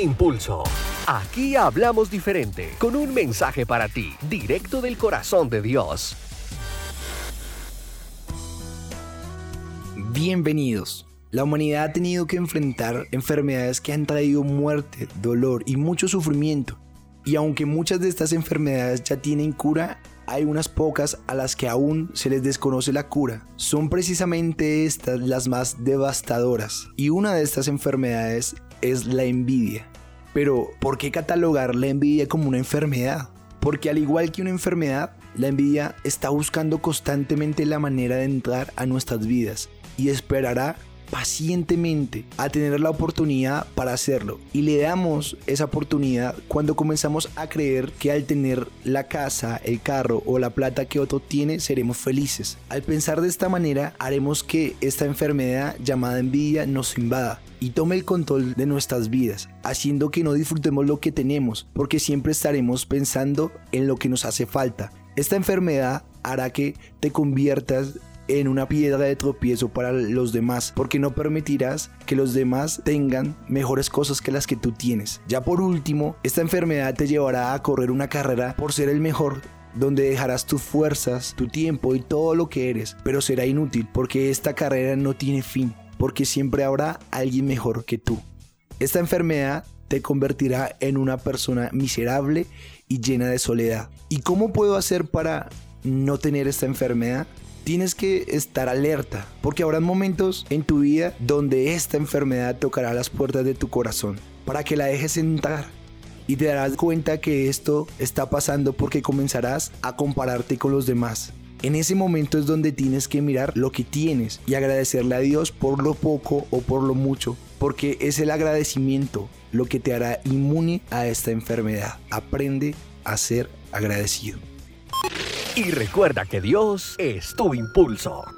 Impulso. Aquí hablamos diferente, con un mensaje para ti, directo del corazón de Dios. Bienvenidos. La humanidad ha tenido que enfrentar enfermedades que han traído muerte, dolor y mucho sufrimiento. Y aunque muchas de estas enfermedades ya tienen cura, hay unas pocas a las que aún se les desconoce la cura. Son precisamente estas las más devastadoras. Y una de estas enfermedades es la envidia. Pero, ¿por qué catalogar la envidia como una enfermedad? Porque al igual que una enfermedad, la envidia está buscando constantemente la manera de entrar a nuestras vidas y esperará pacientemente a tener la oportunidad para hacerlo. Y le damos esa oportunidad cuando comenzamos a creer que al tener la casa, el carro o la plata que otro tiene, seremos felices. Al pensar de esta manera, haremos que esta enfermedad llamada envidia nos invada y tome el control de nuestras vidas, haciendo que no disfrutemos lo que tenemos, porque siempre estaremos pensando en lo que nos hace falta. Esta enfermedad hará que te conviertas en una piedra de tropiezo para los demás, porque no permitirás que los demás tengan mejores cosas que las que tú tienes. Ya por último, esta enfermedad te llevará a correr una carrera por ser el mejor donde dejarás tus fuerzas, tu tiempo y todo lo que eres, pero será inútil porque esta carrera no tiene fin, porque siempre habrá alguien mejor que tú. Esta enfermedad te convertirá en una persona miserable y llena de soledad. ¿Y cómo puedo hacer para no tener esta enfermedad? Tienes que estar alerta, porque habrá momentos en tu vida donde esta enfermedad tocará las puertas de tu corazón, para que la dejes entrar. Y te darás cuenta que esto está pasando porque comenzarás a compararte con los demás. En ese momento es donde tienes que mirar lo que tienes y agradecerle a Dios por lo poco o por lo mucho, porque es el agradecimiento lo que te hará inmune a esta enfermedad. Aprende a ser agradecido. Y recuerda que Dios es tu impulso.